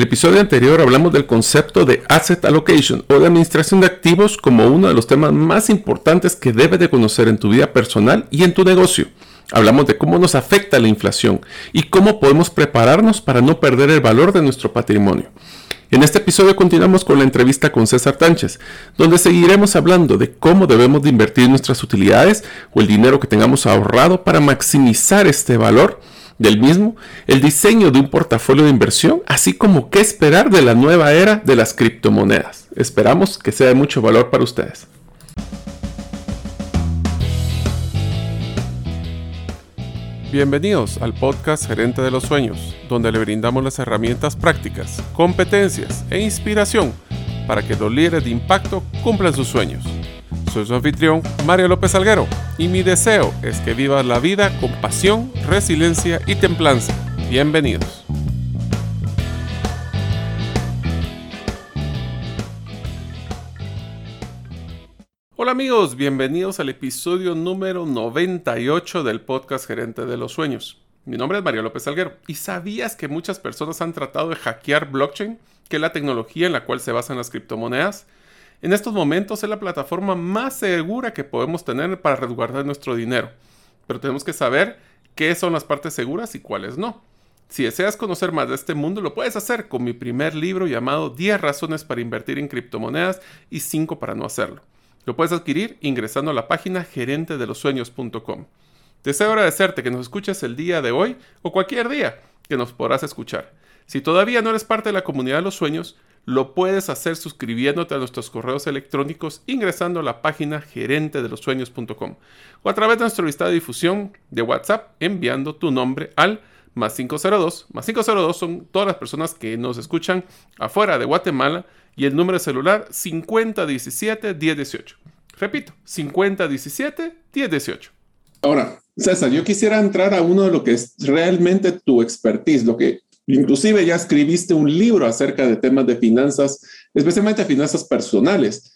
el episodio anterior hablamos del concepto de asset allocation o de administración de activos como uno de los temas más importantes que debes de conocer en tu vida personal y en tu negocio. Hablamos de cómo nos afecta la inflación y cómo podemos prepararnos para no perder el valor de nuestro patrimonio. En este episodio continuamos con la entrevista con César Tánchez, donde seguiremos hablando de cómo debemos de invertir nuestras utilidades o el dinero que tengamos ahorrado para maximizar este valor del mismo, el diseño de un portafolio de inversión, así como qué esperar de la nueva era de las criptomonedas. Esperamos que sea de mucho valor para ustedes. Bienvenidos al podcast Gerente de los Sueños, donde le brindamos las herramientas prácticas, competencias e inspiración para que los líderes de impacto cumplan sus sueños. Soy su anfitrión, Mario López Alguero, y mi deseo es que vivas la vida con pasión, resiliencia y templanza. Bienvenidos. Hola amigos, bienvenidos al episodio número 98 del podcast Gerente de los Sueños. Mi nombre es Mario López Alguero y ¿sabías que muchas personas han tratado de hackear blockchain, que es la tecnología en la cual se basan las criptomonedas? En estos momentos es la plataforma más segura que podemos tener para resguardar nuestro dinero, pero tenemos que saber qué son las partes seguras y cuáles no. Si deseas conocer más de este mundo, lo puedes hacer con mi primer libro llamado 10 razones para invertir en criptomonedas y 5 para no hacerlo. Lo puedes adquirir ingresando a la página gerentedelosueños.com. Deseo agradecerte que nos escuches el día de hoy o cualquier día que nos podrás escuchar. Si todavía no eres parte de la comunidad de los sueños, lo puedes hacer suscribiéndote a nuestros correos electrónicos ingresando a la página gerentedelosueños.com o a través de nuestro listado de difusión de WhatsApp enviando tu nombre al más 502. Más 502 son todas las personas que nos escuchan afuera de Guatemala y el número de celular 5017-1018. Repito, 5017-1018. Ahora, César, yo quisiera entrar a uno de lo que es realmente tu expertise, lo que Inclusive ya escribiste un libro acerca de temas de finanzas, especialmente finanzas personales.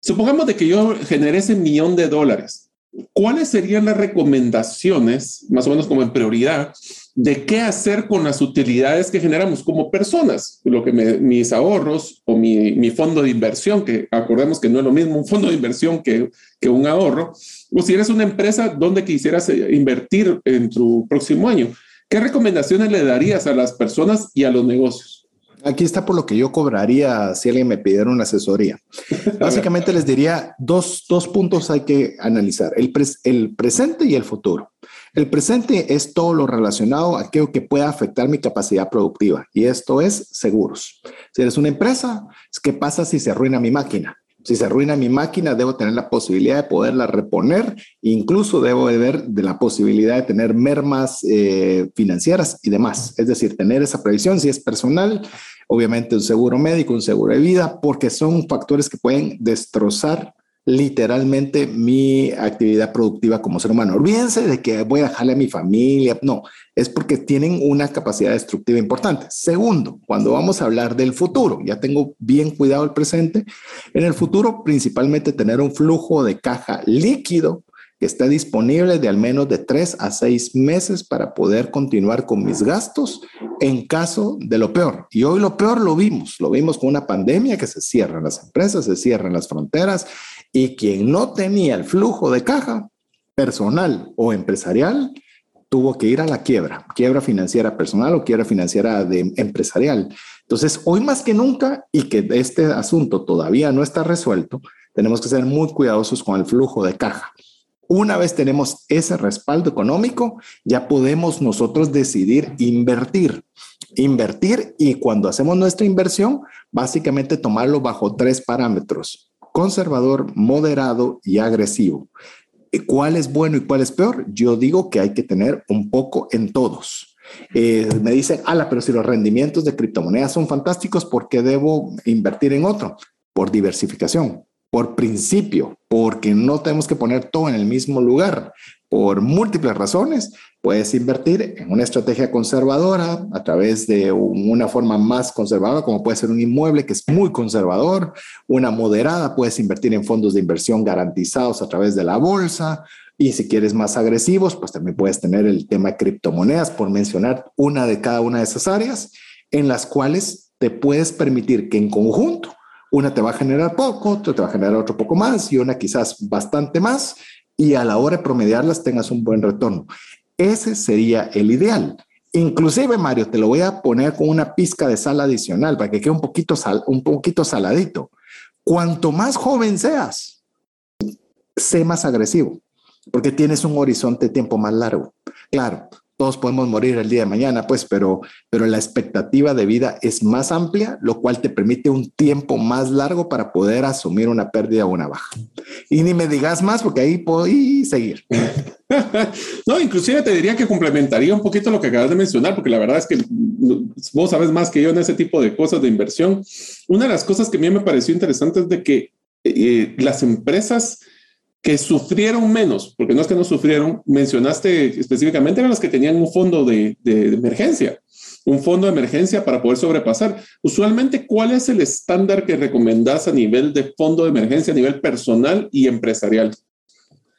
Supongamos de que yo generé ese millón de dólares. ¿Cuáles serían las recomendaciones, más o menos como en prioridad, de qué hacer con las utilidades que generamos como personas? Lo que mis ahorros o mi, fondo de inversión, que acordemos que no es lo mismo un fondo de inversión que, que un ahorro, o si eres una empresa donde quisieras invertir en tu próximo año. ¿Qué recomendaciones le darías a las personas y a los negocios? Aquí está por lo que yo cobraría si alguien me pidiera una asesoría. Básicamente les diría dos, dos puntos hay que analizar, el, el presente y el futuro. El presente es todo lo relacionado a aquello que pueda afectar mi capacidad productiva y esto es seguros. Si eres una empresa, ¿qué pasa si se arruina mi máquina? Si se arruina mi máquina, debo tener la posibilidad de poderla reponer, incluso debo de ver de la posibilidad de tener mermas eh, financieras y demás. Es decir, tener esa previsión si es personal, obviamente un seguro médico, un seguro de vida, porque son factores que pueden destrozar literalmente mi actividad productiva como ser humano. Olvídense de que voy a dejarle a mi familia. No, es porque tienen una capacidad destructiva importante. Segundo, cuando vamos a hablar del futuro, ya tengo bien cuidado el presente. En el futuro, principalmente tener un flujo de caja líquido que esté disponible de al menos de tres a seis meses para poder continuar con mis gastos en caso de lo peor. Y hoy lo peor lo vimos, lo vimos con una pandemia que se cierran las empresas, se cierran las fronteras y quien no tenía el flujo de caja personal o empresarial tuvo que ir a la quiebra, quiebra financiera personal o quiebra financiera de empresarial. Entonces, hoy más que nunca y que este asunto todavía no está resuelto, tenemos que ser muy cuidadosos con el flujo de caja. Una vez tenemos ese respaldo económico, ya podemos nosotros decidir invertir. Invertir y cuando hacemos nuestra inversión, básicamente tomarlo bajo tres parámetros conservador, moderado y agresivo. ¿Cuál es bueno y cuál es peor? Yo digo que hay que tener un poco en todos. Eh, me dicen, ala, pero si los rendimientos de criptomonedas son fantásticos, ¿por qué debo invertir en otro? Por diversificación, por principio, porque no tenemos que poner todo en el mismo lugar por múltiples razones, puedes invertir en una estrategia conservadora a través de una forma más conservadora, como puede ser un inmueble que es muy conservador, una moderada, puedes invertir en fondos de inversión garantizados a través de la bolsa. Y si quieres más agresivos, pues también puedes tener el tema de criptomonedas, por mencionar una de cada una de esas áreas, en las cuales te puedes permitir que en conjunto una te va a generar poco, otra te va a generar otro poco más y una quizás bastante más y a la hora de promediarlas tengas un buen retorno. Ese sería el ideal. Inclusive, Mario, te lo voy a poner con una pizca de sal adicional para que quede un poquito, sal, un poquito saladito. Cuanto más joven seas, sé más agresivo, porque tienes un horizonte de tiempo más largo. Claro, todos podemos morir el día de mañana, pues, pero, pero la expectativa de vida es más amplia, lo cual te permite un tiempo más largo para poder asumir una pérdida o una baja. Y ni me digas más, porque ahí puedo seguir. no, inclusive te diría que complementaría un poquito lo que acabas de mencionar, porque la verdad es que vos sabes más que yo en ese tipo de cosas de inversión. Una de las cosas que a mí me pareció interesante es de que eh, las empresas que sufrieron menos, porque no es que no sufrieron, mencionaste específicamente eran las que tenían un fondo de, emergencia, un fondo de emergencia para poder sobrepasar. Usualmente, ¿cuál es el estándar que recomendás a nivel de fondo de emergencia, a nivel personal y empresarial?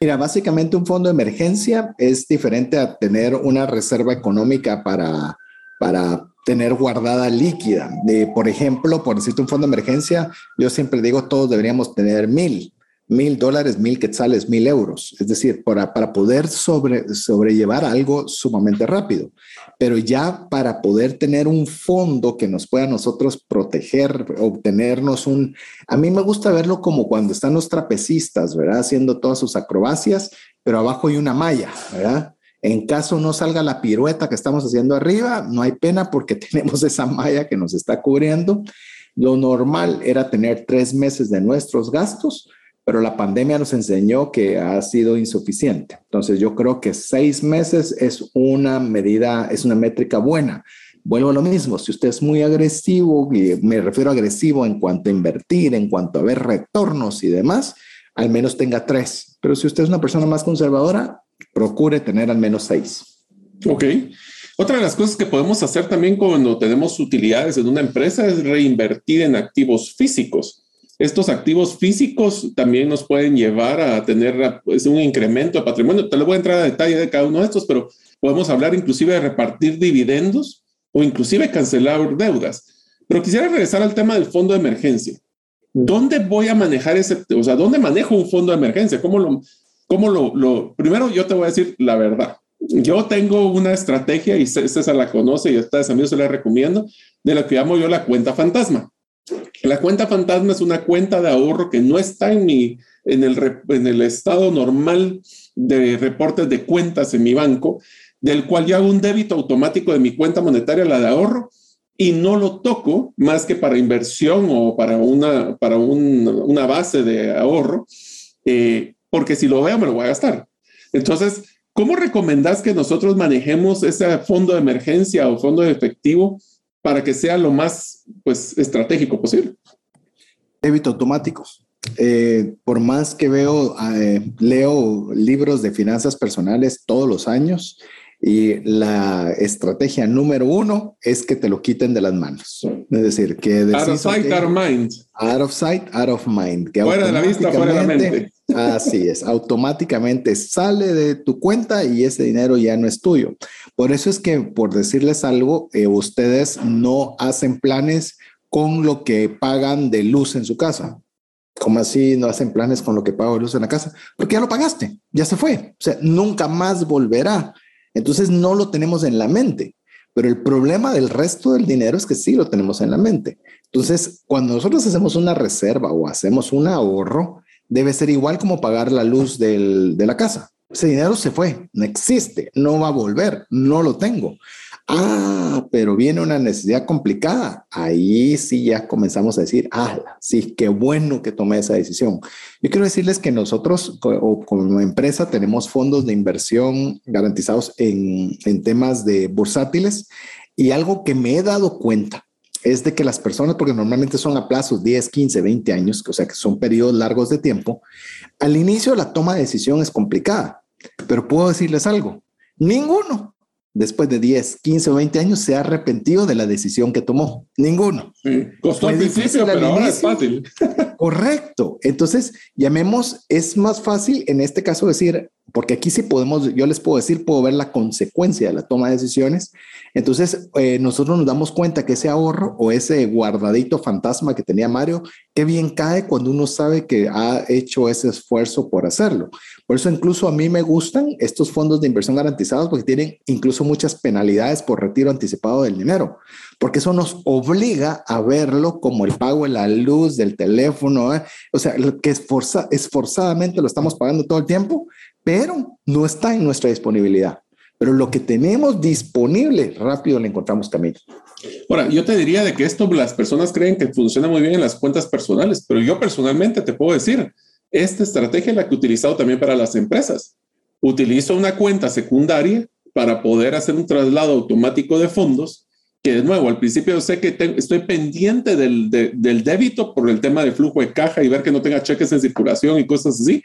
Mira, básicamente un fondo de emergencia es diferente a tener una reserva económica para, para tener guardada líquida. De, por ejemplo, por decirte un fondo de emergencia, yo siempre digo todos deberíamos tener mil mil dólares, mil quetzales, mil euros. Es decir, para, para poder sobre, sobrellevar algo sumamente rápido. Pero ya para poder tener un fondo que nos pueda nosotros proteger, obtenernos un... A mí me gusta verlo como cuando están los trapecistas, ¿verdad? Haciendo todas sus acrobacias, pero abajo hay una malla, ¿verdad? En caso no salga la pirueta que estamos haciendo arriba, no hay pena porque tenemos esa malla que nos está cubriendo. Lo normal era tener tres meses de nuestros gastos pero la pandemia nos enseñó que ha sido insuficiente. Entonces yo creo que seis meses es una medida, es una métrica buena. Vuelvo a lo mismo, si usted es muy agresivo, y me refiero a agresivo en cuanto a invertir, en cuanto a ver retornos y demás, al menos tenga tres. Pero si usted es una persona más conservadora, procure tener al menos seis. Ok. Otra de las cosas que podemos hacer también cuando tenemos utilidades en una empresa es reinvertir en activos físicos. Estos activos físicos también nos pueden llevar a tener pues, un incremento de patrimonio. Te lo voy a entrar a detalle de cada uno de estos, pero podemos hablar inclusive de repartir dividendos o inclusive cancelar deudas. Pero quisiera regresar al tema del fondo de emergencia. ¿Dónde voy a manejar ese, o sea, dónde manejo un fondo de emergencia? ¿Cómo lo, cómo lo, lo, primero yo te voy a decir la verdad. Yo tengo una estrategia y César la conoce y a ustedes amigos se la recomiendo, de lo que llamo yo la cuenta fantasma. La cuenta fantasma es una cuenta de ahorro que no está en, mi, en, el, en el estado normal de reportes de cuentas en mi banco, del cual yo hago un débito automático de mi cuenta monetaria, la de ahorro, y no lo toco más que para inversión o para una, para una base de ahorro, eh, porque si lo veo me lo voy a gastar. Entonces, ¿cómo recomendás que nosotros manejemos ese fondo de emergencia o fondo de efectivo para que sea lo más pues, estratégico posible. Débito automático. Eh, por más que veo, eh, leo libros de finanzas personales todos los años y la estrategia número uno es que te lo quiten de las manos. Es decir, que... Out of sight, out of mind. Out of sight, out of mind. Que fuera de la vista, fuera de la mente. Así es, automáticamente sale de tu cuenta y ese dinero ya no es tuyo. Por eso es que, por decirles algo, eh, ustedes no hacen planes con lo que pagan de luz en su casa. ¿Cómo así no hacen planes con lo que pago de luz en la casa? Porque ya lo pagaste, ya se fue. O sea, nunca más volverá. Entonces no lo tenemos en la mente. Pero el problema del resto del dinero es que sí lo tenemos en la mente. Entonces, cuando nosotros hacemos una reserva o hacemos un ahorro, debe ser igual como pagar la luz de la casa. Ese dinero se fue, no existe, no va a volver, no lo tengo. Ah, pero viene una necesidad complicada. Ahí sí ya comenzamos a decir, ah, sí, qué bueno que tomé esa decisión. Yo quiero decirles que nosotros como empresa tenemos fondos de inversión garantizados en, en temas de bursátiles y algo que me he dado cuenta es de que las personas, porque normalmente son a plazos 10, 15, 20 años, o sea que son periodos largos de tiempo, al inicio la toma de decisión es complicada, pero puedo decirles algo, ninguno después de 10, 15 o 20 años se ha arrepentido de la decisión que tomó. Ninguno. Costó al principio, pero ahora es fácil. Correcto. Entonces, llamemos, es más fácil en este caso decir, porque aquí sí podemos, yo les puedo decir, puedo ver la consecuencia de la toma de decisiones. Entonces, eh, nosotros nos damos cuenta que ese ahorro o ese guardadito fantasma que tenía Mario, qué bien cae cuando uno sabe que ha hecho ese esfuerzo por hacerlo. Por eso incluso a mí me gustan estos fondos de inversión garantizados porque tienen incluso muchas penalidades por retiro anticipado del dinero, porque eso nos obliga a verlo como el pago de la luz, del teléfono, ¿eh? o sea, que esforzadamente lo estamos pagando todo el tiempo pero no está en nuestra disponibilidad. Pero lo que tenemos disponible, rápido le encontramos camino. Ahora, yo te diría de que esto las personas creen que funciona muy bien en las cuentas personales, pero yo personalmente te puedo decir, esta estrategia es la que he utilizado también para las empresas. Utilizo una cuenta secundaria para poder hacer un traslado automático de fondos, que de nuevo, al principio sé que estoy pendiente del, del débito por el tema de flujo de caja y ver que no tenga cheques en circulación y cosas así,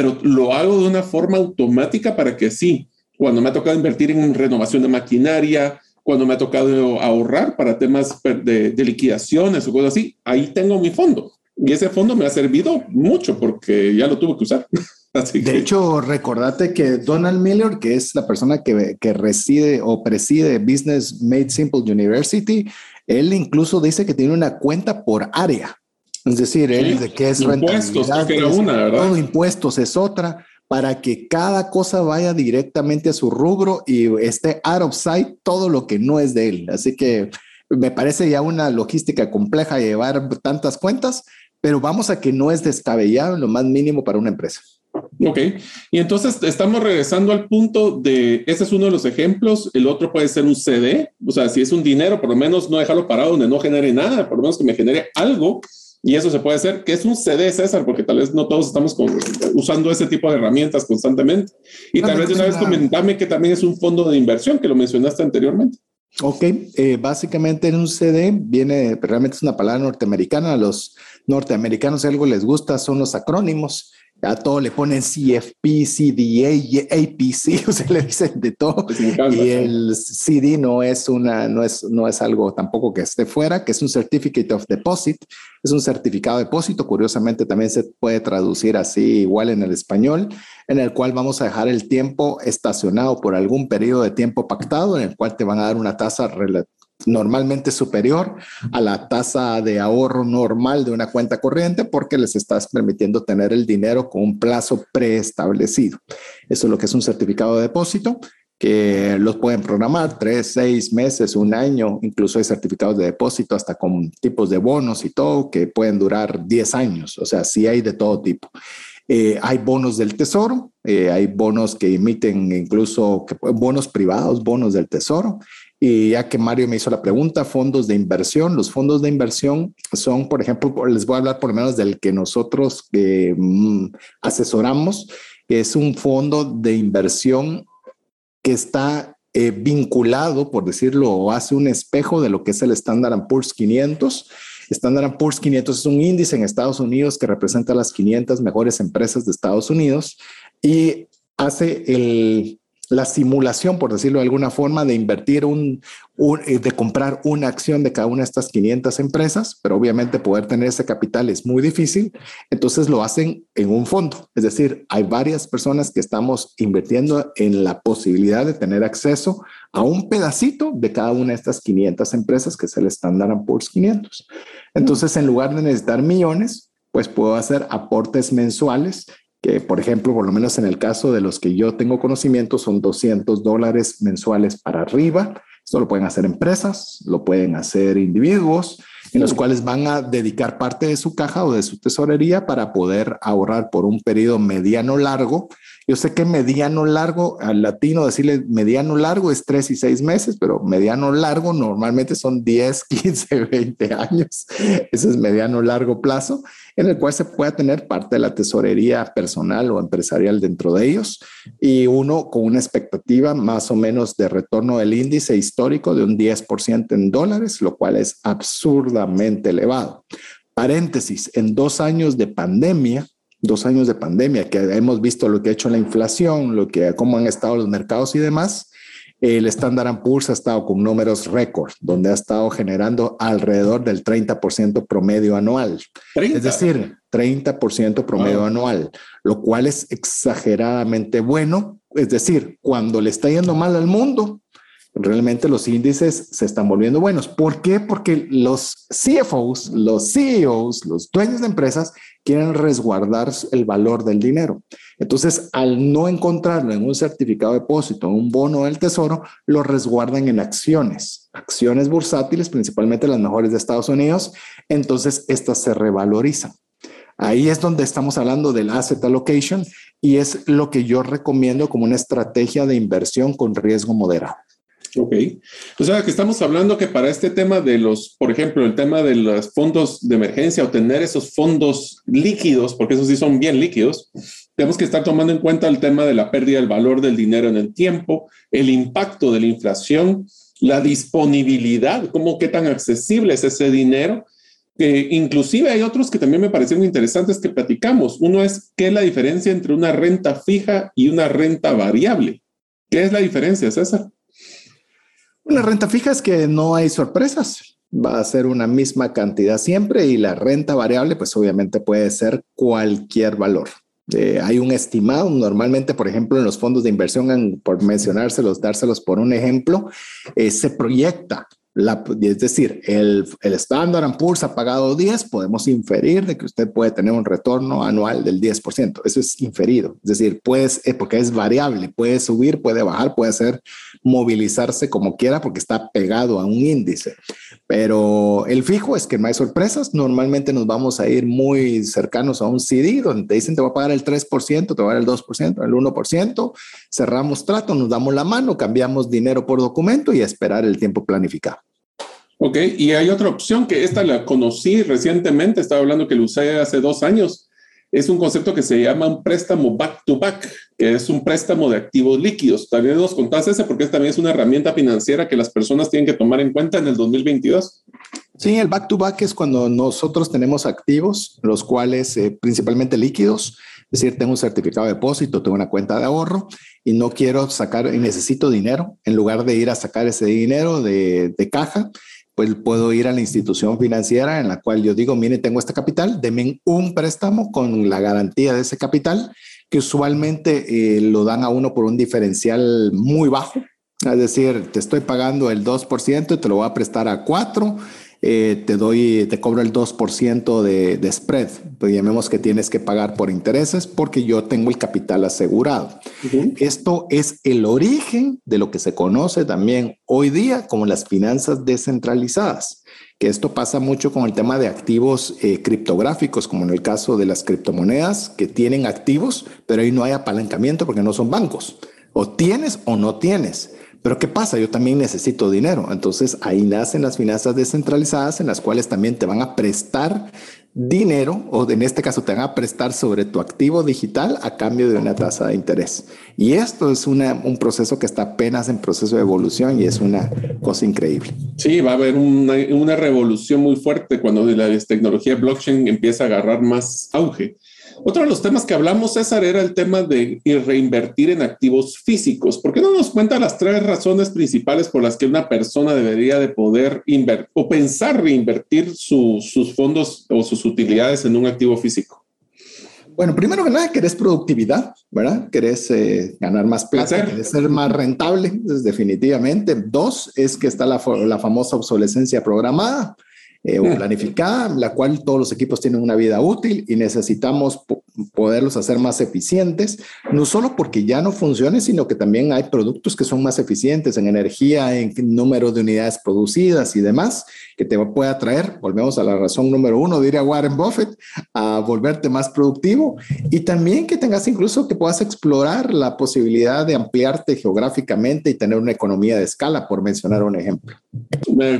pero lo hago de una forma automática para que sí, cuando me ha tocado invertir en renovación de maquinaria, cuando me ha tocado ahorrar para temas de, liquidaciones o cosas así, ahí tengo mi fondo. Y ese fondo me ha servido mucho porque ya lo tuve que usar. de hecho, recordate que Donald Miller, que es la persona que, que reside o preside Business Made Simple University, él incluso dice que tiene una cuenta por área. Es decir, él de qué es impuestos, que era una, ¿verdad? Todo impuestos es otra, para que cada cosa vaya directamente a su rubro y esté out of sight todo lo que no es de él. Así que me parece ya una logística compleja llevar tantas cuentas, pero vamos a que no es descabellado en lo más mínimo para una empresa. Ok, y entonces estamos regresando al punto de, ese es uno de los ejemplos, el otro puede ser un CD, o sea, si es un dinero, por lo menos no dejarlo parado donde no genere nada, por lo menos que me genere algo y eso se puede hacer, que es un CD, César, porque tal vez no todos estamos usando ese tipo de herramientas constantemente. Y tal vez de una vez comentame que también es un fondo de inversión, que lo mencionaste anteriormente. Ok, eh, básicamente en un CD viene, realmente es una palabra norteamericana, a los norteamericanos si algo les gusta son los acrónimos a todo le ponen CFP, CDA, APC, o sea, le dicen de todo. Pues y el CD no es una, no es, no es algo tampoco que esté fuera, que es un Certificate of Deposit, es un certificado de depósito. Curiosamente también se puede traducir así igual en el español, en el cual vamos a dejar el tiempo estacionado por algún periodo de tiempo pactado, en el cual te van a dar una tasa normalmente superior a la tasa de ahorro normal de una cuenta corriente porque les estás permitiendo tener el dinero con un plazo preestablecido. Eso es lo que es un certificado de depósito que los pueden programar tres, seis meses, un año, incluso hay certificados de depósito hasta con tipos de bonos y todo que pueden durar 10 años, o sea, sí hay de todo tipo. Eh, hay bonos del tesoro, eh, hay bonos que emiten incluso bonos privados, bonos del tesoro, y ya que Mario me hizo la pregunta, fondos de inversión. Los fondos de inversión son, por ejemplo, les voy a hablar por lo menos del que nosotros eh, mm, asesoramos, es un fondo de inversión que está eh, vinculado, por decirlo, o hace un espejo de lo que es el Standard Poor's 500. Standard Poor's 500 es un índice en Estados Unidos que representa las 500 mejores empresas de Estados Unidos y hace el, la simulación, por decirlo de alguna forma, de invertir un, eh, de comprar una acción de cada una de estas 500 empresas, pero obviamente poder tener ese capital es muy difícil, entonces lo hacen en un fondo. Es decir, hay varias personas que estamos invirtiendo en la posibilidad de tener acceso a un pedacito de cada una de estas 500 empresas que es el Standard Poor's 500. Entonces, en lugar de necesitar millones, pues puedo hacer aportes mensuales que por ejemplo, por lo menos en el caso de los que yo tengo conocimiento, son 200 dólares mensuales para arriba. Esto lo pueden hacer empresas, lo pueden hacer individuos, en los cuales van a dedicar parte de su caja o de su tesorería para poder ahorrar por un periodo mediano largo. Yo sé que mediano largo, al latino decirle mediano largo es tres y seis meses, pero mediano largo normalmente son 10, 15, 20 años. Ese es mediano largo plazo en el cual se pueda tener parte de la tesorería personal o empresarial dentro de ellos y uno con una expectativa más o menos de retorno del índice histórico de un 10% en dólares, lo cual es absurdamente elevado. Paréntesis, en dos años de pandemia, dos años de pandemia, que hemos visto lo que ha hecho la inflación, lo que, cómo han estado los mercados y demás, el Standard Poor's ha estado con números récord, donde ha estado generando alrededor del 30% promedio anual. Es decir, 30% promedio anual, lo cual es exageradamente bueno. Es decir, cuando le está yendo mal al mundo, realmente los índices se están volviendo buenos. ¿Por qué? Porque los CFOs, los CEOs, los dueños de empresas quieren resguardar el valor del dinero. Entonces, al no encontrarlo en un certificado de depósito, un bono del tesoro, lo resguardan en acciones, acciones bursátiles, principalmente las mejores de Estados Unidos. Entonces, estas se revalorizan. Ahí es donde estamos hablando del asset allocation y es lo que yo recomiendo como una estrategia de inversión con riesgo moderado. Ok. O sea, que estamos hablando que para este tema de los, por ejemplo, el tema de los fondos de emergencia o tener esos fondos líquidos, porque esos sí son bien líquidos, tenemos que estar tomando en cuenta el tema de la pérdida del valor del dinero en el tiempo, el impacto de la inflación, la disponibilidad, cómo qué tan accesible es ese dinero. que inclusive hay otros que también me parecieron interesantes que platicamos. Uno es qué es la diferencia entre una renta fija y una renta variable. ¿Qué es la diferencia, César? La renta fija es que no hay sorpresas. Va a ser una misma cantidad siempre y la renta variable, pues obviamente puede ser cualquier valor. Eh, hay un estimado, normalmente, por ejemplo, en los fondos de inversión, por mencionárselos, dárselos por un ejemplo, eh, se proyecta es decir, el, el Standard Poor's ha pagado 10, podemos inferir de que usted puede tener un retorno anual del 10%. Eso es inferido. Es decir, puedes, eh, porque es variable, puede subir, puede bajar, puede ser movilizarse como quiera porque está pegado a un índice. Pero el fijo es que no hay sorpresas. Normalmente nos vamos a ir muy cercanos a un CD donde te dicen te va a pagar el 3%, te va a dar el 2%, el 1%. Cerramos trato, nos damos la mano, cambiamos dinero por documento y a esperar el tiempo planificado. Ok, y hay otra opción que esta la conocí recientemente, estaba hablando que lo usé hace dos años. Es un concepto que se llama un préstamo back to back, que es un préstamo de activos líquidos. También nos contás ese porque también es una herramienta financiera que las personas tienen que tomar en cuenta en el 2022. Sí, el back to back es cuando nosotros tenemos activos, los cuales eh, principalmente líquidos, es decir, tengo un certificado de depósito, tengo una cuenta de ahorro y no quiero sacar y necesito dinero, en lugar de ir a sacar ese dinero de caja, pues puedo ir a la institución financiera en la cual yo digo, mire, tengo este capital, denme un préstamo con la garantía de ese capital, que usualmente eh, lo dan a uno por un diferencial muy bajo. Es decir, te estoy pagando el 2% y te lo voy a prestar a 4 eh, te doy, te cobro el 2% de, de spread. Pues llamemos que tienes que pagar por intereses porque yo tengo el capital asegurado. Esto es el origen de lo que se conoce también hoy día como las finanzas descentralizadas que esto pasa mucho con el tema de activos eh, criptográficos, como en el caso de las criptomonedas, que tienen activos, pero ahí no hay apalancamiento porque no son bancos. O tienes o no tienes. Pero ¿qué pasa? Yo también necesito dinero. Entonces ahí nacen las finanzas descentralizadas en las cuales también te van a prestar dinero o en este caso te van a prestar sobre tu activo digital a cambio de una tasa de interés. Y esto es un proceso que está apenas en proceso de evolución y es una cosa increíble. Sí, va a haber una, una revolución muy fuerte cuando la tecnología blockchain empieza a agarrar más auge. Otro de los temas que hablamos, César, era el tema de reinvertir en activos físicos. ¿Por qué no nos cuenta las tres razones principales por las que una persona debería de poder invertir o pensar reinvertir sus fondos o sus utilidades en un activo físico? Bueno, primero que nada, querés productividad, ¿verdad? Querés eh, ganar más plata, querés ser más rentable, definitivamente. Dos, es que está la, la famosa obsolescencia programada eh, o planificada, la cual todos los equipos tienen una vida útil y necesitamos poderlos hacer más eficientes, no solo porque ya no funcione, sino que también hay productos que son más eficientes en energía, en número de unidades producidas y demás, que te pueda traer, volvemos a la razón número uno, diría Warren Buffett, a volverte más productivo y también que tengas incluso que puedas explorar la posibilidad de ampliarte geográficamente y tener una economía de escala, por mencionar un ejemplo.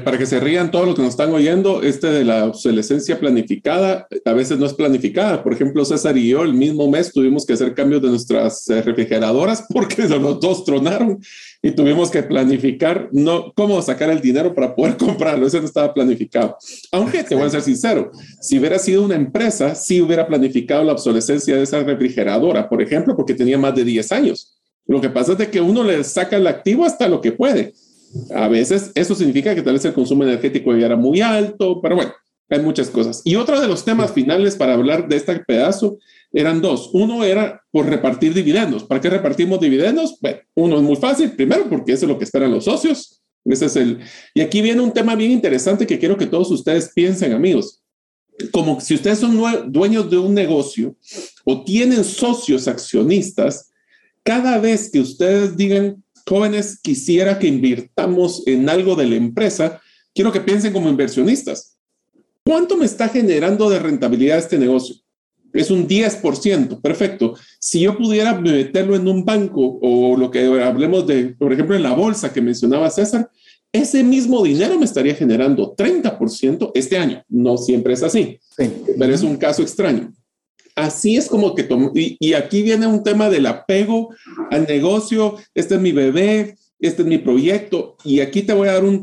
Para que se rían todos los que nos están oyendo, este de la obsolescencia planificada, a veces no es planificada. Por ejemplo, César y el mismo mes tuvimos que hacer cambios de nuestras eh, refrigeradoras porque los dos tronaron y tuvimos que planificar no, cómo sacar el dinero para poder comprarlo. Eso no estaba planificado. Aunque te voy a ser sincero, si hubiera sido una empresa, sí hubiera planificado la obsolescencia de esa refrigeradora, por ejemplo, porque tenía más de 10 años. Lo que pasa es de que uno le saca el activo hasta lo que puede. A veces eso significa que tal vez el consumo energético ya era muy alto, pero bueno, hay muchas cosas. Y otro de los temas finales para hablar de este pedazo eran dos. Uno era por repartir dividendos. ¿Para qué repartimos dividendos? Bueno, uno es muy fácil. Primero, porque eso es lo que esperan los socios. Ese es el. Y aquí viene un tema bien interesante que quiero que todos ustedes piensen, amigos. Como si ustedes son dueños de un negocio o tienen socios accionistas, cada vez que ustedes digan, jóvenes, quisiera que invirtamos en algo de la empresa, quiero que piensen como inversionistas. ¿Cuánto me está generando de rentabilidad este negocio? Es un 10%, perfecto. Si yo pudiera meterlo en un banco o lo que hablemos de, por ejemplo, en la bolsa que mencionaba César, ese mismo dinero me estaría generando 30% este año. No siempre es así, pero es un caso extraño. Así es como que tomo, y, y, aquí viene un tema del apego al negocio, este es mi bebé, este es mi proyecto, y aquí te voy a dar un,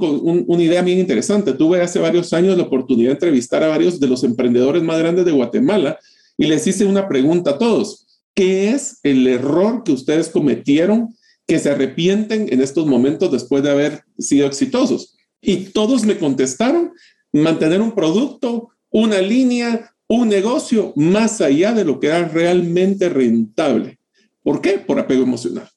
una idea bien interesante. Tuve hace varios años la oportunidad de entrevistar a varios de los emprendedores más grandes de Guatemala y les hice una pregunta a todos. ¿Qué es el error que ustedes cometieron que se arrepienten en estos momentos después de haber sido exitosos? Y todos me contestaron, mantener un producto, una línea, un negocio más allá de lo que era realmente rentable. ¿Por qué? Por apego emocional.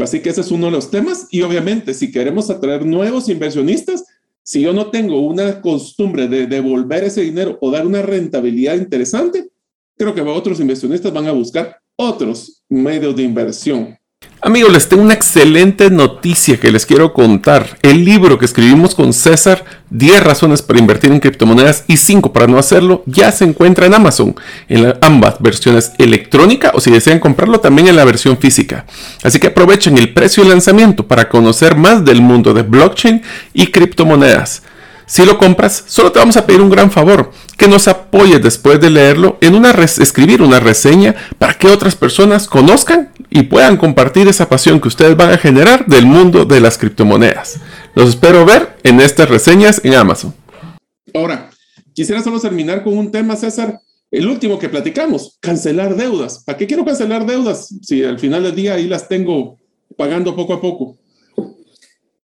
Así que ese es uno de los temas y obviamente si queremos atraer nuevos inversionistas, si yo no tengo una costumbre de devolver ese dinero o dar una rentabilidad interesante, creo que otros inversionistas van a buscar otros medios de inversión. Amigos, les tengo una excelente noticia que les quiero contar. El libro que escribimos con César, 10 razones para invertir en criptomonedas y 5 para no hacerlo, ya se encuentra en Amazon, en ambas versiones electrónica o si desean comprarlo también en la versión física. Así que aprovechen el precio de lanzamiento para conocer más del mundo de blockchain y criptomonedas. Si lo compras, solo te vamos a pedir un gran favor, que nos apoyes después de leerlo en una escribir una reseña para que otras personas conozcan y puedan compartir esa pasión que ustedes van a generar del mundo de las criptomonedas. Los espero ver en estas reseñas en Amazon. Ahora, quisiera solo terminar con un tema, César. El último que platicamos, cancelar deudas. ¿Para qué quiero cancelar deudas si al final del día ahí las tengo pagando poco a poco?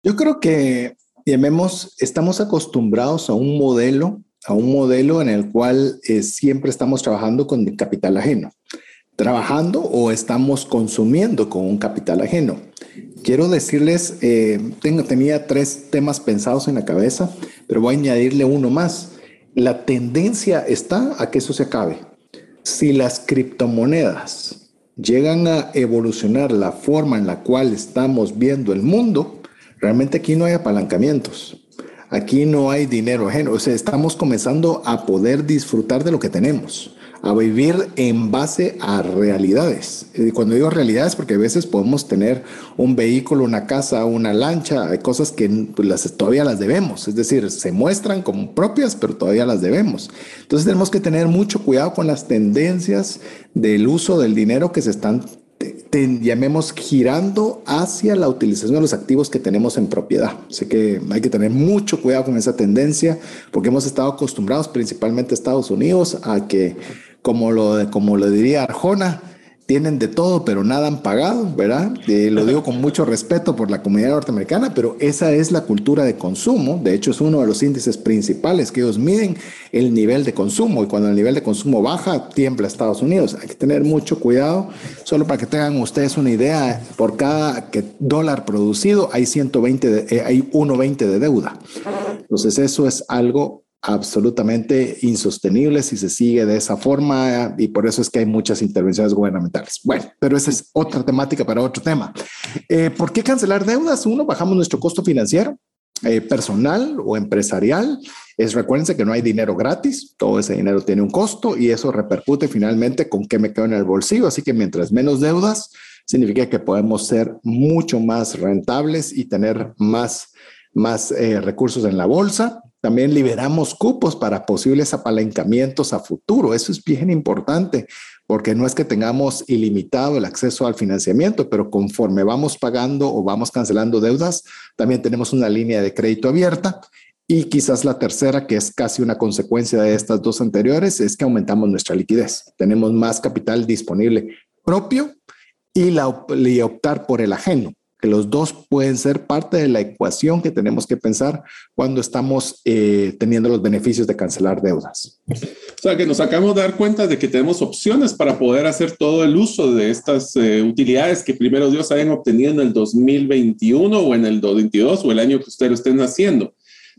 Yo creo que llamemos, estamos acostumbrados a un modelo, a un modelo en el cual eh, siempre estamos trabajando con capital ajeno, trabajando o estamos consumiendo con un capital ajeno. Quiero decirles, eh, tengo, tenía tres temas pensados en la cabeza, pero voy a añadirle uno más. La tendencia está a que eso se acabe. Si las criptomonedas llegan a evolucionar la forma en la cual estamos viendo el mundo, Realmente aquí no hay apalancamientos. Aquí no hay dinero ajeno. O sea, estamos comenzando a poder disfrutar de lo que tenemos, a vivir en base a realidades. Y cuando digo realidades, porque a veces podemos tener un vehículo, una casa, una lancha, hay cosas que pues, las, todavía las debemos. Es decir, se muestran como propias, pero todavía las debemos. Entonces tenemos que tener mucho cuidado con las tendencias del uso del dinero que se están llamemos girando hacia la utilización de los activos que tenemos en propiedad. Así que hay que tener mucho cuidado con esa tendencia porque hemos estado acostumbrados, principalmente Estados Unidos, a que, como lo, como lo diría Arjona, tienen de todo, pero nada han pagado, ¿verdad? Eh, lo digo con mucho respeto por la comunidad norteamericana, pero esa es la cultura de consumo. De hecho, es uno de los índices principales que ellos miden el nivel de consumo. Y cuando el nivel de consumo baja, tiembla Estados Unidos. Hay que tener mucho cuidado. Solo para que tengan ustedes una idea, por cada dólar producido hay 120, de, eh, hay 1.20 de deuda. Entonces, eso es algo absolutamente insostenible si se sigue de esa forma y por eso es que hay muchas intervenciones gubernamentales. Bueno, pero esa es otra temática para otro tema. Eh, ¿Por qué cancelar deudas? Uno, bajamos nuestro costo financiero. Eh, personal o empresarial es recuérdense que no hay dinero gratis, todo ese dinero tiene un costo y eso repercute finalmente con qué me quedo en el bolsillo, así que mientras menos deudas significa que podemos ser mucho más rentables y tener más más eh, recursos en la bolsa. También liberamos cupos para posibles apalancamientos a futuro. Eso es bien importante porque no es que tengamos ilimitado el acceso al financiamiento, pero conforme vamos pagando o vamos cancelando deudas, también tenemos una línea de crédito abierta. Y quizás la tercera, que es casi una consecuencia de estas dos anteriores, es que aumentamos nuestra liquidez. Tenemos más capital disponible propio y, la, y optar por el ajeno que los dos pueden ser parte de la ecuación que tenemos que pensar cuando estamos eh, teniendo los beneficios de cancelar deudas. O sea, que nos acabamos de dar cuenta de que tenemos opciones para poder hacer todo el uso de estas eh, utilidades que primero Dios hayan obtenido en el 2021 o en el 2022 o el año que ustedes estén haciendo.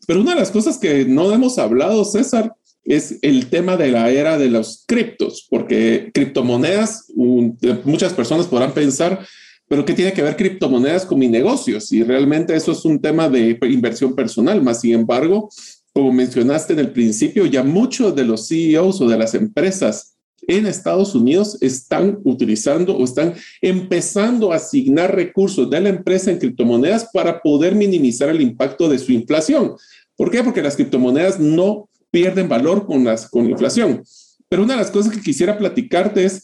Pero una de las cosas que no hemos hablado, César, es el tema de la era de los criptos, porque criptomonedas, muchas personas podrán pensar, pero ¿qué tiene que ver criptomonedas con mis negocios? Y realmente eso es un tema de inversión personal, más sin embargo, como mencionaste en el principio, ya muchos de los CEOs o de las empresas en Estados Unidos están utilizando o están empezando a asignar recursos de la empresa en criptomonedas para poder minimizar el impacto de su inflación. ¿Por qué? Porque las criptomonedas no pierden valor con, las, con la inflación. Pero una de las cosas que quisiera platicarte es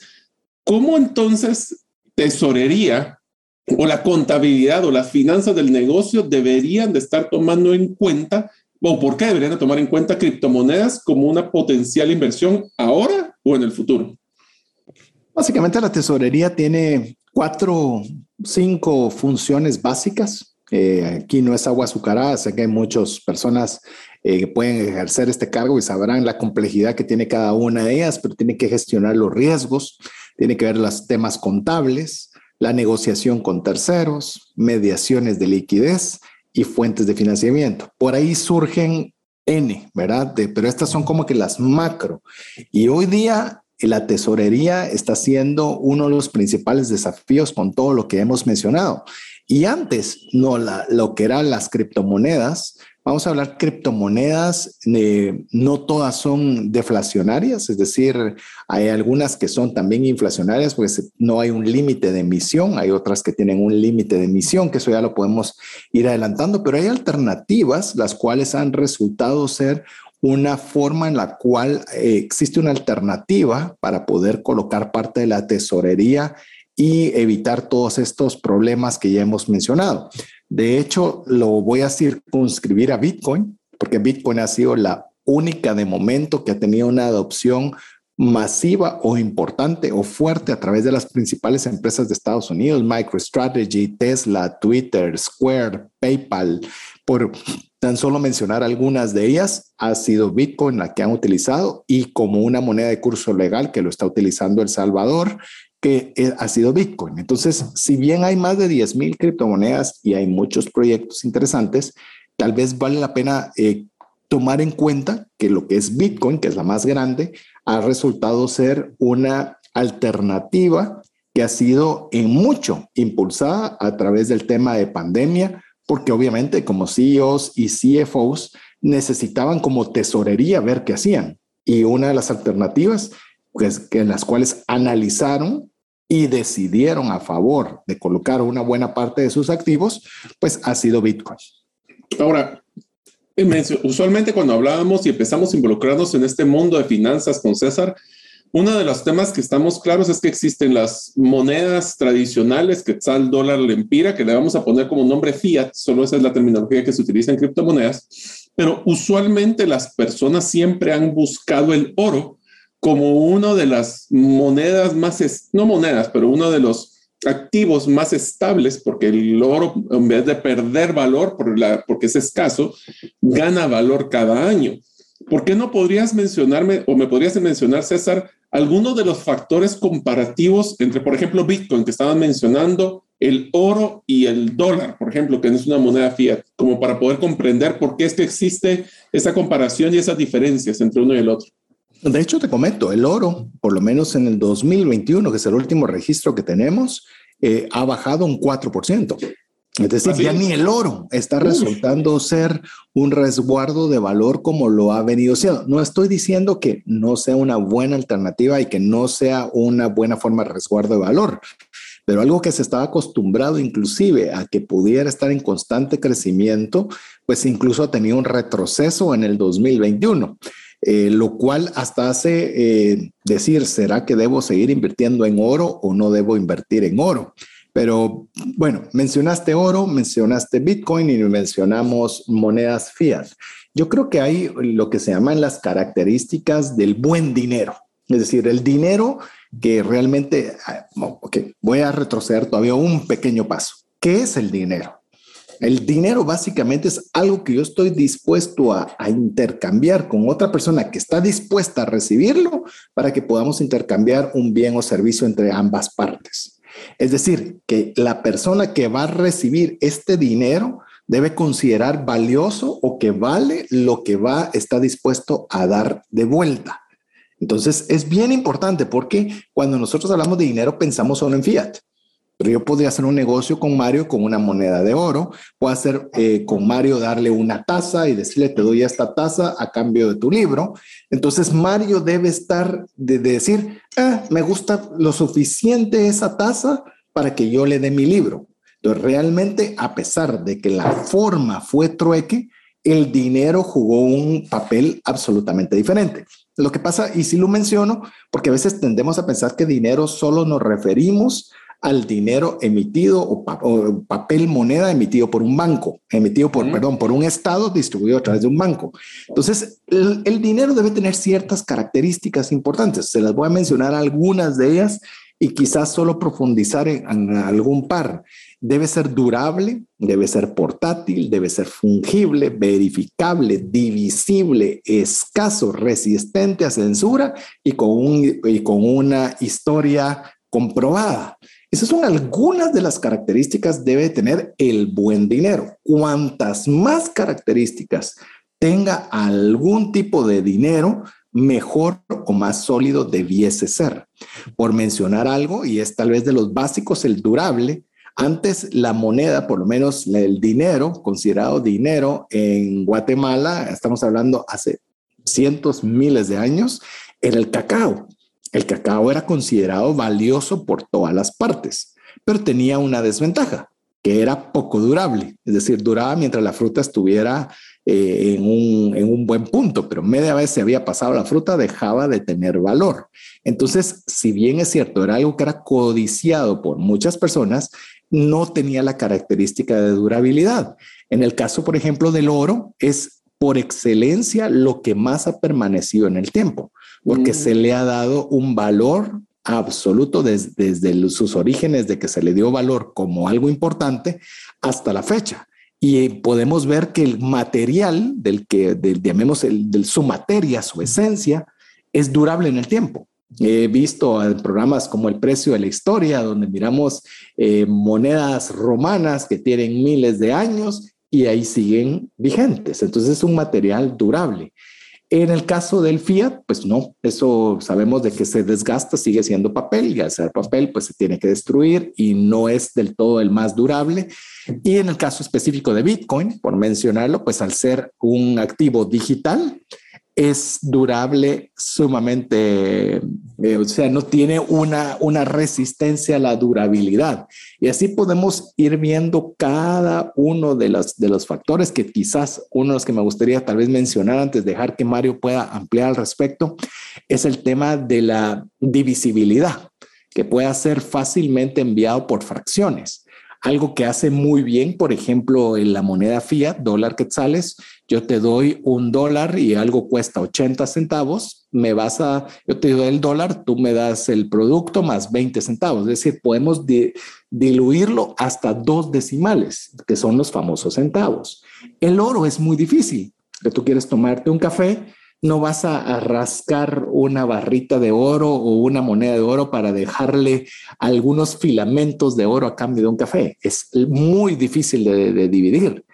cómo entonces tesorería o la contabilidad o las finanzas del negocio deberían de estar tomando en cuenta o por qué deberían de tomar en cuenta criptomonedas como una potencial inversión ahora o en el futuro. Básicamente la tesorería tiene cuatro, cinco funciones básicas. Eh, aquí no es agua azucarada, sé que hay muchas personas eh, que pueden ejercer este cargo y sabrán la complejidad que tiene cada una de ellas, pero tiene que gestionar los riesgos, tiene que ver los temas contables, la negociación con terceros, mediaciones de liquidez y fuentes de financiamiento. Por ahí surgen N, ¿verdad? pero estas son como que las macro. Y hoy día la tesorería está siendo uno de los principales desafíos con todo lo que hemos mencionado. Y antes, no, lo que eran las criptomonedas, Vamos a hablar criptomonedas, eh, no todas son deflacionarias, es decir, hay algunas que son también inflacionarias pues no hay un límite de emisión, hay otras que tienen un límite de emisión, que eso ya lo podemos ir adelantando, pero hay alternativas las cuales han resultado ser una forma en la cual eh, existe una alternativa para poder colocar parte de la tesorería y evitar todos estos problemas que ya hemos mencionado. De hecho, lo voy a circunscribir a Bitcoin, porque Bitcoin ha sido la única de momento que ha tenido una adopción masiva o importante o fuerte a través de las principales empresas de Estados Unidos, MicroStrategy, Tesla, Twitter, Square, PayPal, por tan solo mencionar algunas de ellas, ha sido Bitcoin la que han utilizado y como una moneda de curso legal que lo está utilizando El Salvador que eh, ha sido Bitcoin. Entonces, si bien hay más de 10 mil criptomonedas y hay muchos proyectos interesantes, tal vez vale la pena eh, tomar en cuenta que lo que es Bitcoin, que es la más grande, ha resultado ser una alternativa que ha sido en mucho impulsada a través del tema de pandemia, porque obviamente como CEOs y CFOs necesitaban como tesorería ver qué hacían. Y una de las alternativas pues, que en las cuales analizaron y decidieron a favor de colocar una buena parte de sus activos, pues ha sido Bitcoin. Ahora, usualmente cuando hablábamos y empezamos a involucrarnos en este mundo de finanzas con César, uno de los temas que estamos claros es que existen las monedas tradicionales, que el dólar, lempira, que le vamos a poner como nombre fiat, solo esa es la terminología que se utiliza en criptomonedas, pero usualmente las personas siempre han buscado el oro como una de las monedas más, no monedas, pero uno de los activos más estables, porque el oro, en vez de perder valor por la, porque es escaso, gana valor cada año. ¿Por qué no podrías mencionarme o me podrías mencionar, César, algunos de los factores comparativos entre, por ejemplo, Bitcoin, que estaban mencionando, el oro y el dólar, por ejemplo, que no es una moneda fiat, como para poder comprender por qué es que existe esa comparación y esas diferencias entre uno y el otro? De hecho, te comento, el oro, por lo menos en el 2021, que es el último registro que tenemos, eh, ha bajado un 4%. Es decir, ya ni el oro está resultando ser un resguardo de valor como lo ha venido siendo. No estoy diciendo que no sea una buena alternativa y que no sea una buena forma de resguardo de valor, pero algo que se estaba acostumbrado inclusive a que pudiera estar en constante crecimiento, pues incluso ha tenido un retroceso en el 2021. Eh, lo cual hasta hace eh, decir, ¿será que debo seguir invirtiendo en oro o no debo invertir en oro? Pero bueno, mencionaste oro, mencionaste Bitcoin y mencionamos monedas fiat. Yo creo que hay lo que se llaman las características del buen dinero. Es decir, el dinero que realmente, ah, ok, voy a retroceder todavía un pequeño paso. ¿Qué es el dinero? El dinero básicamente es algo que yo estoy dispuesto a, intercambiar con otra persona que está dispuesta a recibirlo para que podamos intercambiar un bien o servicio entre ambas partes. Es decir, que la persona que va a recibir este dinero debe considerar valioso o que vale lo que va, está dispuesto a dar de vuelta. Entonces es bien importante porque cuando nosotros hablamos de dinero pensamos solo en fiat. Pero yo podría hacer un negocio con Mario con una moneda de oro. Puedo hacer eh, con Mario darle una taza y decirle, te doy esta taza a cambio de tu libro. Entonces Mario debe estar de, decir, ah, me gusta lo suficiente esa taza para que yo le dé mi libro. Entonces realmente, a pesar de que la forma fue trueque, el dinero jugó un papel absolutamente diferente. Lo que pasa, y si lo menciono, porque a veces tendemos a pensar que dinero solo nos referimos al dinero emitido o, papel moneda emitido por un banco, emitido por, perdón, por un Estado distribuido a través de un banco. Entonces, el, el, dinero debe tener ciertas características importantes. Se las voy a mencionar algunas de ellas y quizás solo profundizar en, en algún par. Debe ser durable, debe ser portátil, debe ser fungible, verificable, divisible, escaso, resistente a censura y con, un, y con una historia comprobada. Esas son algunas de las características debe tener el buen dinero. Cuantas más características tenga algún tipo de dinero, mejor o más sólido debiese ser. Por mencionar algo, y es tal vez de los básicos, el durable. Antes la moneda, por lo menos el dinero, considerado dinero en Guatemala, estamos hablando hace cientos, miles de años, era el cacao. El cacao era considerado valioso por todas las partes, pero tenía una desventaja, que era poco durable, es decir, duraba mientras la fruta estuviera eh, en, un, en, un, buen punto, pero media vez se había pasado la fruta, dejaba de tener valor. Entonces, si bien es cierto, era algo que era codiciado por muchas personas, no tenía la característica de durabilidad. En el caso, por ejemplo, del oro, es por excelencia lo que más ha permanecido en el tiempo porque mm. se le ha dado un valor absoluto desde, sus orígenes de que se le dio valor como algo importante hasta la fecha. Y podemos ver que el material del que, llamemos el, su materia, su esencia, es durable en el tiempo. He visto en programas como El precio de la historia, donde miramos eh, monedas romanas que tienen miles de años y ahí siguen vigentes. Entonces es un material durable. En el caso del fiat, pues no, eso sabemos de que se desgasta, sigue siendo papel y al ser papel, pues se tiene que destruir y no es del todo el más durable. Y en el caso específico de Bitcoin, por mencionarlo, pues al ser un activo digital, es durable sumamente, eh, o sea, no tiene una, una resistencia a la durabilidad. Y así podemos ir viendo cada uno de los, de los factores que quizás uno de los que me gustaría tal vez mencionar antes de dejar que Mario pueda ampliar al respecto, es el tema de la divisibilidad, que pueda ser fácilmente enviado por fracciones. Algo que hace muy bien, por ejemplo, en la moneda fiat, dólar quetzales, yo te doy un dólar y algo cuesta 80 centavos, me vas a, yo te doy el dólar, tú me das el producto más 20 centavos. Es decir, podemos diluirlo hasta dos decimales, que son los famosos centavos. El oro es muy difícil. Que tú quieres tomarte un café, no vas a, rascar una barrita de oro o una moneda de oro para dejarle algunos filamentos de oro a cambio de un café. Es muy difícil de, dividir.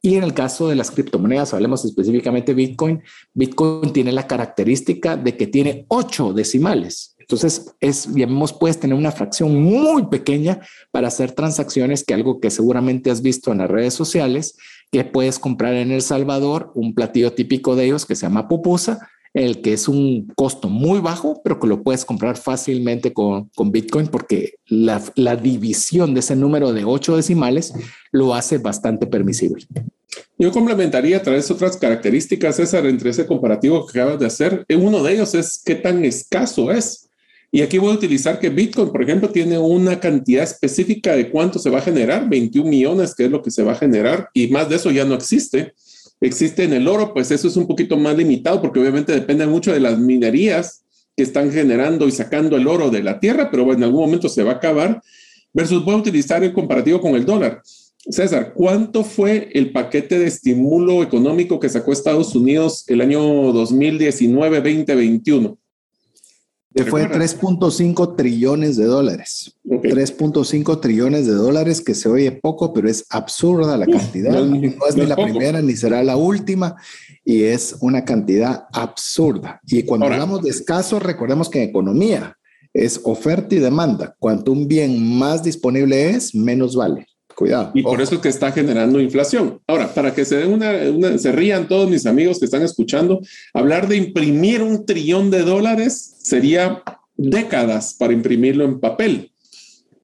Y en el caso de las criptomonedas, hablemos específicamente Bitcoin, Bitcoin tiene la característica de que tiene ocho decimales. Entonces, es, digamos, puedes tener una fracción muy pequeña para hacer transacciones, que algo que seguramente has visto en las redes sociales, que puedes comprar en El Salvador, un platillo típico de ellos que se llama pupusa, el que es un costo muy bajo, pero que lo puedes comprar fácilmente con, con Bitcoin porque la, la, división de ese número de ocho decimales lo hace bastante permisible. Yo complementaría a través de otras características, César, entre ese comparativo que acabas de hacer. Uno de ellos es qué tan escaso es. Y aquí voy a utilizar que Bitcoin, por ejemplo, tiene una cantidad específica de cuánto se va a generar, 21 millones, que es lo que se va a generar, y más de eso ya no existe. Existe en el oro, pues eso es un poquito más limitado porque obviamente depende mucho de las minerías que están generando y sacando el oro de la tierra, pero en algún momento se va a acabar, versus voy a utilizar el comparativo con el dólar. César, ¿cuánto fue el paquete de estímulo económico que sacó Estados Unidos el año 2019-2021? Fue 3.5 trillones de dólares. 3.5 trillones de dólares, que se oye poco, pero es absurda la cantidad. no, es ni la primera ni será la última, y es una cantidad absurda. Y cuando hablamos de escaso, recordemos que en economía es oferta y demanda. Cuanto un bien más disponible es, menos vale. Cuidado. Y por eso es que está generando inflación. Ahora, para que se den una, se rían todos mis amigos que están escuchando, hablar de imprimir un trillón de dólares sería décadas para imprimirlo en papel.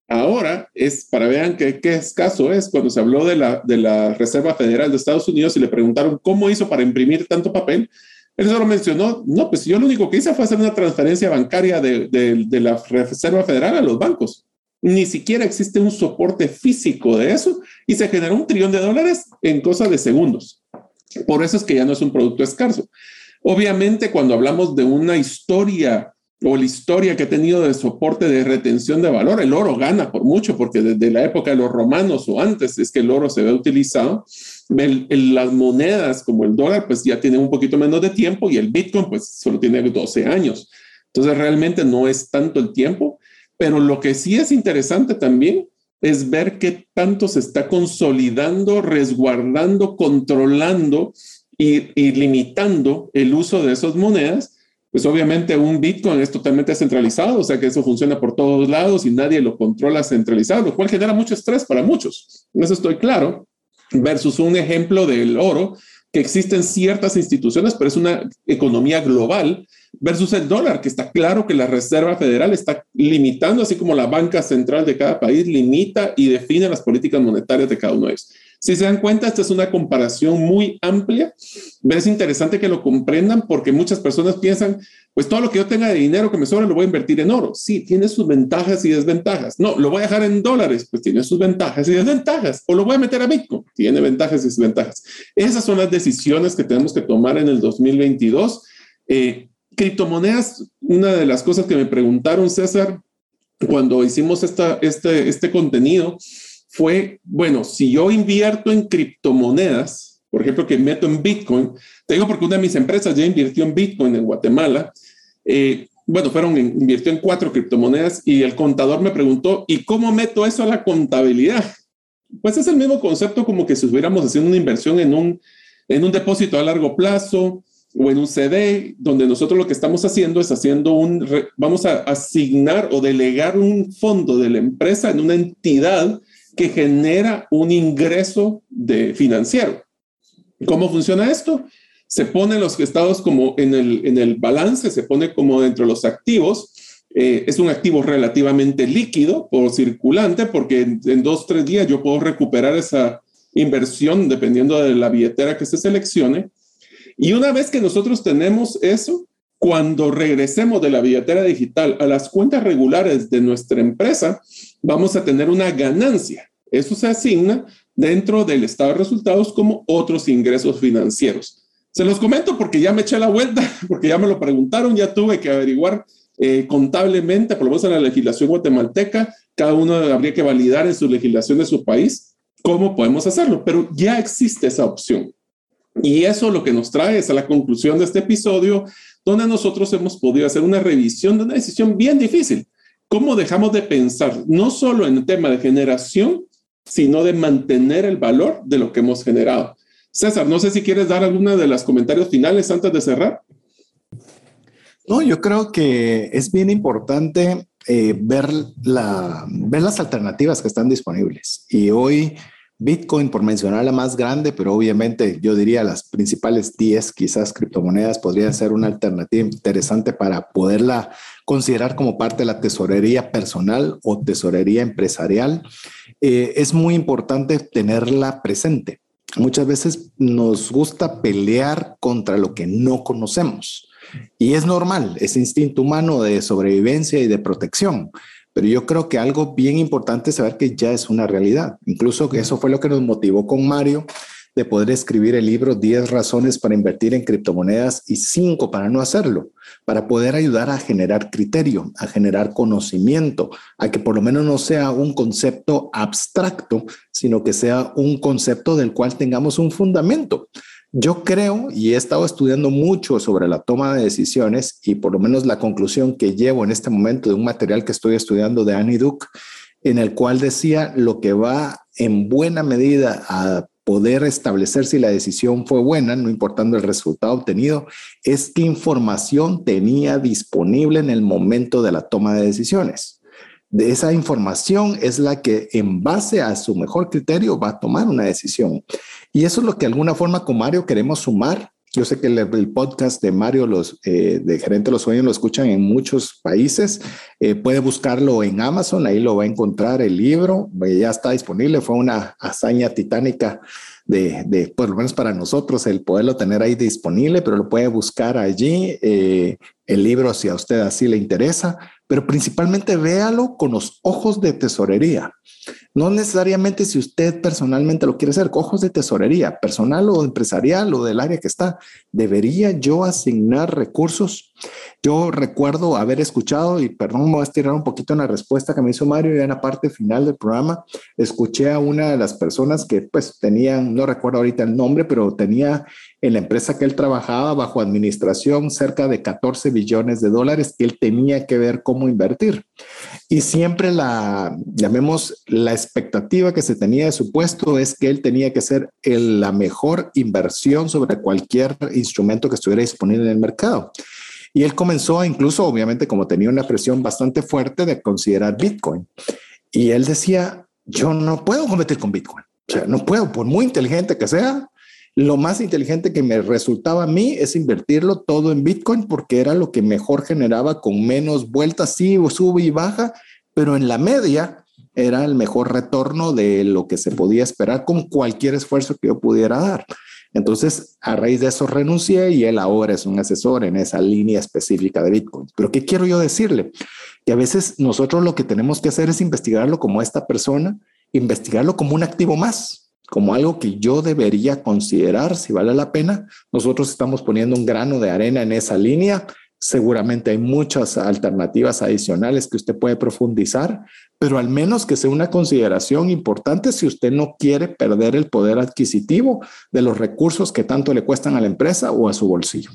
Ahora es para vean qué, qué escaso es cuando se habló de la, de la Reserva Federal de Estados Unidos y le preguntaron cómo hizo para imprimir tanto papel. Él solo mencionó, no, pues yo lo único que hice fue hacer una transferencia bancaria de, de, de la Reserva Federal a los bancos ni siquiera existe un soporte físico de eso y se generó un trillón de dólares en cosa de segundos. Por eso es que ya no es un producto escaso. Obviamente, cuando hablamos de una historia o la historia que ha tenido de soporte de retención de valor, el oro gana por mucho, porque desde la época de los romanos o antes es que el oro se ve utilizado. las monedas como el dólar, pues ya tienen un poquito menos de tiempo y el Bitcoin, pues solo tiene 12 años. Entonces, realmente no es tanto el tiempo pero lo que sí es interesante también es ver qué tanto se está consolidando, resguardando, controlando y, limitando el uso de esas monedas. Pues obviamente un Bitcoin es totalmente centralizado, o sea que eso funciona por todos lados y nadie lo controla centralizado, lo cual genera mucho estrés para muchos. En eso estoy claro. Versus un ejemplo del oro, que existen ciertas instituciones, pero es una economía global versus el dólar, que está claro que la Reserva Federal está limitando, así como la banca central de cada país limita y define las políticas monetarias de cada uno de ellos. Si se dan cuenta, esta es una comparación muy amplia. Es interesante que lo comprendan porque muchas personas piensan, pues todo lo que yo tenga de dinero que me sobra lo voy a invertir en oro. Sí, tiene sus ventajas y desventajas. No, lo voy a dejar en dólares, pues tiene sus ventajas y desventajas. O lo voy a meter a Bitcoin, tiene ventajas y desventajas. Esas son las decisiones que tenemos que tomar en el 2022. Eh, criptomonedas, una de las cosas que me preguntaron, César, cuando hicimos esta, este, este contenido, fue, bueno, si yo invierto en criptomonedas, por ejemplo, que meto en Bitcoin, te digo porque una de mis empresas ya invirtió en Bitcoin en Guatemala, eh, bueno, fueron, invirtió en cuatro criptomonedas y el contador me preguntó, ¿y cómo meto eso a la contabilidad? Pues es el mismo concepto como que si estuviéramos haciendo una inversión en un, en un depósito a largo plazo, o en un CD, donde nosotros lo que estamos haciendo es haciendo un, vamos a asignar o delegar un fondo de la empresa en una entidad que genera un ingreso de financiero. ¿Cómo funciona esto? Se ponen los estados como en el, en el balance, se pone como dentro de los activos. Eh, es un activo relativamente líquido o circulante porque en, en dos, tres días yo puedo recuperar esa inversión dependiendo de la billetera que se seleccione y una vez que nosotros tenemos eso, cuando regresemos de la billetera digital a las cuentas regulares de nuestra empresa, vamos a tener una ganancia. Eso se asigna dentro del estado de resultados como otros ingresos financieros. Se los comento porque ya me eché la vuelta, porque ya me lo preguntaron, ya tuve que averiguar eh, contablemente, por lo menos en la legislación guatemalteca, cada uno habría que validar en su legislación de su país cómo podemos hacerlo, pero ya existe esa opción. Y eso lo que nos trae es a la conclusión de este episodio, donde nosotros hemos podido hacer una revisión de una decisión bien difícil. ¿Cómo dejamos de pensar no solo en el tema de generación, sino de mantener el valor de lo que hemos generado? César, no sé si quieres dar alguna de los comentarios finales antes de cerrar. No, yo creo que es bien importante eh, ver las alternativas que están disponibles. Y hoy Bitcoin, por mencionar la más grande, pero obviamente yo diría las principales 10 quizás criptomonedas podrían ser una alternativa interesante para poderla considerar como parte de la tesorería personal o tesorería empresarial. Eh, es muy importante tenerla presente. Muchas veces nos gusta pelear contra lo que no conocemos. Y es normal, es instinto humano de sobrevivencia y de protección. Pero yo creo que algo bien importante es saber que ya es una realidad. Incluso que eso fue lo que nos motivó con Mario de poder escribir el libro 10 razones para invertir en criptomonedas y 5 para no hacerlo, para poder ayudar a generar criterio, a generar conocimiento, a que por lo menos no sea un concepto abstracto, sino que sea un concepto del cual tengamos un fundamento. Yo creo y he estado estudiando mucho sobre la toma de decisiones y por lo menos la conclusión que llevo en este momento de un material que estoy estudiando de Annie Duke, en el cual decía lo que va en buena medida a poder establecer si la decisión fue buena, no importando el resultado obtenido, es qué información tenía disponible en el momento de la toma de decisiones. De esa información es la que en base a su mejor criterio va a tomar una decisión. Y eso es lo que de alguna forma con Mario queremos sumar. Yo sé que el, podcast de Mario, los eh, de Gerente de los Sueños, lo escuchan en muchos países. Eh, puede buscarlo en Amazon, ahí lo va a encontrar el libro. Ya está disponible. Fue una hazaña titánica de, por lo menos para nosotros, el poderlo tener ahí disponible, pero lo puede buscar allí. Eh, el libro, si a usted así le interesa, pero principalmente véalo con los ojos de tesorería. No necesariamente si usted personalmente lo quiere hacer, ojos de tesorería, personal o empresarial o del área que está. ¿Debería yo asignar recursos? Yo recuerdo haber escuchado, y perdón, me voy a estirar un poquito en la respuesta que me hizo Mario, ya en la parte final del programa, escuché a una de las personas que pues tenían, no recuerdo ahorita el nombre, pero tenía en la empresa que él trabajaba bajo administración cerca de 14 billones de dólares que él tenía que ver cómo invertir. Y siempre la, llamemos, la expectativa que se tenía de su puesto es que él tenía que ser la mejor inversión sobre cualquier instrumento que estuviera disponible en el mercado. Y él comenzó incluso, obviamente, como tenía una presión bastante fuerte de considerar Bitcoin. Y él decía, yo no puedo competir con Bitcoin. O sea, no puedo, por muy inteligente que sea, lo más inteligente que me resultaba a mí es invertirlo todo en Bitcoin porque era lo que mejor generaba con menos vueltas, sí, sube y baja, pero en la media era el mejor retorno de lo que se podía esperar con cualquier esfuerzo que yo pudiera dar. Entonces, a raíz de eso renuncié y él ahora es un asesor en esa línea específica de Bitcoin. Pero ¿qué quiero yo decirle? Que a veces nosotros lo que tenemos que hacer es investigarlo como esta persona, investigarlo como un activo más, como algo que yo debería considerar si vale la pena. Nosotros estamos poniendo un grano de arena en esa línea. Seguramente hay muchas alternativas adicionales que usted puede profundizar, pero al menos que sea una consideración importante si usted no quiere perder el poder adquisitivo de los recursos que tanto le cuestan a la empresa o a su bolsillo.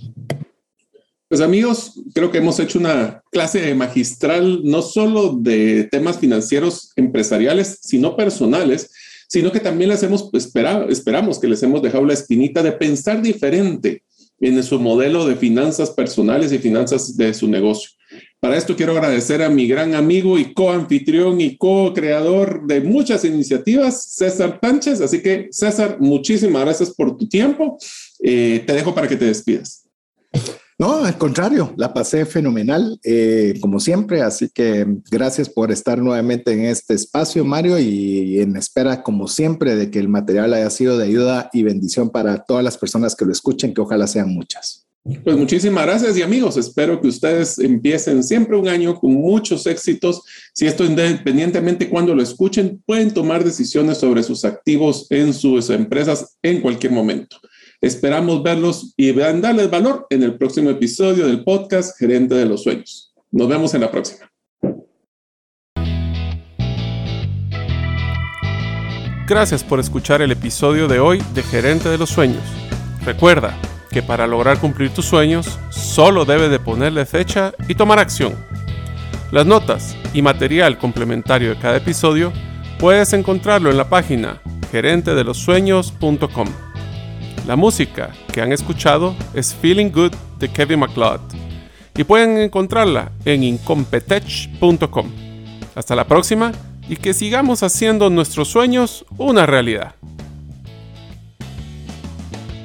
Pues amigos, creo que hemos hecho una clase magistral no solo de temas financieros empresariales, sino personales sino que también les hemos esperado, esperamos que les hemos dejado la espinita de pensar diferente en su modelo de finanzas personales y finanzas de su negocio. Para esto quiero agradecer a mi gran amigo y co-anfitrión y co-creador de muchas iniciativas, César Tánchez. Así que, César, muchísimas gracias por tu tiempo. Eh, te dejo para que te despidas. No, al contrario, la pasé fenomenal, eh, como siempre, así que gracias por estar nuevamente en este espacio, Mario, y en espera, como siempre, de que el material haya sido de ayuda y bendición para todas las personas que lo escuchen, que ojalá sean muchas. Pues muchísimas gracias y amigos, espero que ustedes empiecen siempre un año con muchos éxitos. Si esto independientemente cuando lo escuchen, pueden tomar decisiones sobre sus activos en sus empresas en cualquier momento. Esperamos verlos y darles valor en el próximo episodio del podcast Gerente de los Sueños. Nos vemos en la próxima. Gracias por escuchar el episodio de hoy de Gerente de los Sueños. Recuerda que para lograr cumplir tus sueños, solo debes de ponerle fecha y tomar acción. Las notas y material complementario de cada episodio puedes encontrarlo en la página gerentedelosueños.com. La música que han escuchado es Feeling Good de Kevin MacLeod y pueden encontrarla en incompetech.com. Hasta la próxima y que sigamos haciendo nuestros sueños una realidad.